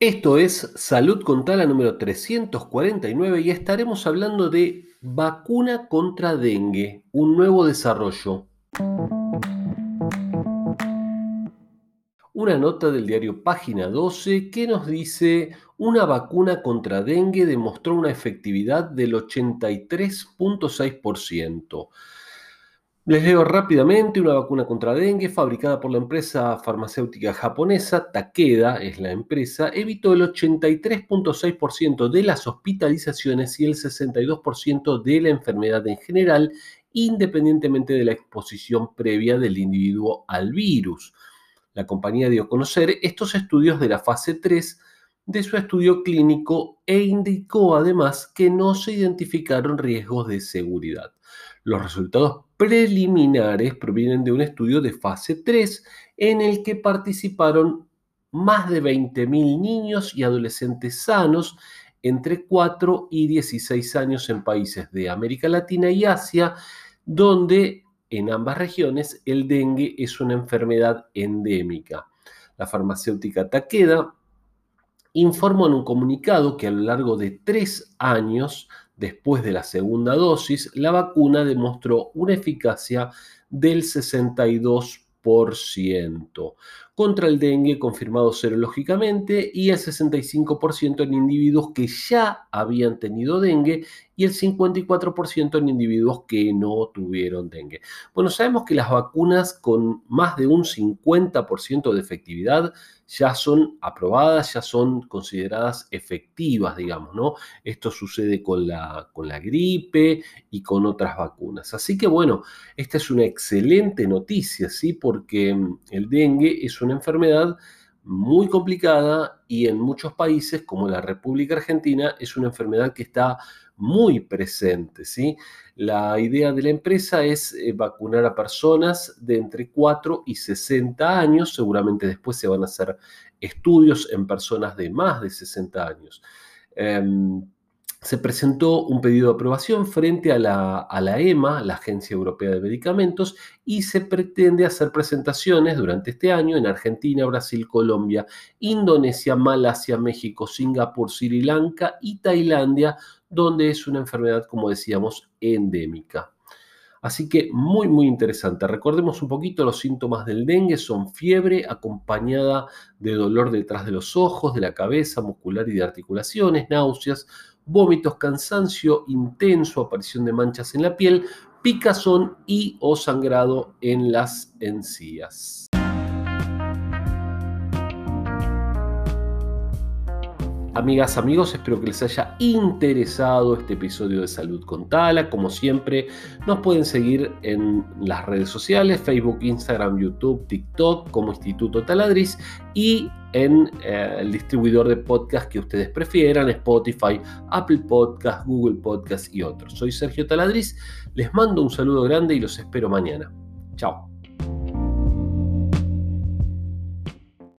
Esto es Salud con Tala número 349 y estaremos hablando de vacuna contra dengue, un nuevo desarrollo. Una nota del diario Página 12 que nos dice una vacuna contra dengue demostró una efectividad del 83.6%. Les leo rápidamente, una vacuna contra dengue fabricada por la empresa farmacéutica japonesa, Takeda es la empresa, evitó el 83.6% de las hospitalizaciones y el 62% de la enfermedad en general, independientemente de la exposición previa del individuo al virus. La compañía dio a conocer estos estudios de la fase 3 de su estudio clínico e indicó además que no se identificaron riesgos de seguridad. Los resultados preliminares provienen de un estudio de fase 3 en el que participaron más de 20.000 niños y adolescentes sanos entre 4 y 16 años en países de América Latina y Asia, donde en ambas regiones el dengue es una enfermedad endémica. La farmacéutica Takeda informó en un comunicado que a lo largo de tres años después de la segunda dosis, la vacuna demostró una eficacia del 62% contra el dengue confirmado serológicamente y el 65% en individuos que ya habían tenido dengue y el 54% en individuos que no tuvieron dengue. Bueno, sabemos que las vacunas con más de un 50% de efectividad ya son aprobadas, ya son consideradas efectivas, digamos, ¿no? Esto sucede con la, con la gripe y con otras vacunas. Así que bueno, esta es una excelente noticia, ¿sí? Porque mm, el dengue es una enfermedad muy complicada y en muchos países como la República Argentina es una enfermedad que está muy presente. ¿sí? La idea de la empresa es eh, vacunar a personas de entre 4 y 60 años, seguramente después se van a hacer estudios en personas de más de 60 años. Em, se presentó un pedido de aprobación frente a la, EMA, la Agencia Europea de Medicamentos, y se pretende hacer presentaciones durante este año en Argentina, Brasil, Colombia, Indonesia, Malasia, México, Singapur, Sri Lanka y Tailandia, donde es una enfermedad, como decíamos, endémica. Así que muy, muy interesante. Recordemos un poquito los síntomas del dengue. Son fiebre acompañada de dolor detrás de los ojos, de la cabeza, muscular y de articulaciones, náuseas, vómitos, cansancio intenso, aparición de manchas en la piel, picazón y o sangrado en las encías. Amigas, amigos, espero que les haya interesado este episodio de Salud con Tala. Como siempre, nos pueden seguir en las redes sociales, Facebook, Instagram, YouTube, TikTok como Instituto Taladriz y en eh, el distribuidor de podcast que ustedes prefieran, Spotify, Apple Podcast, Google Podcast y otros. Soy Sergio Taladriz, les mando un saludo grande y los espero mañana. Chao.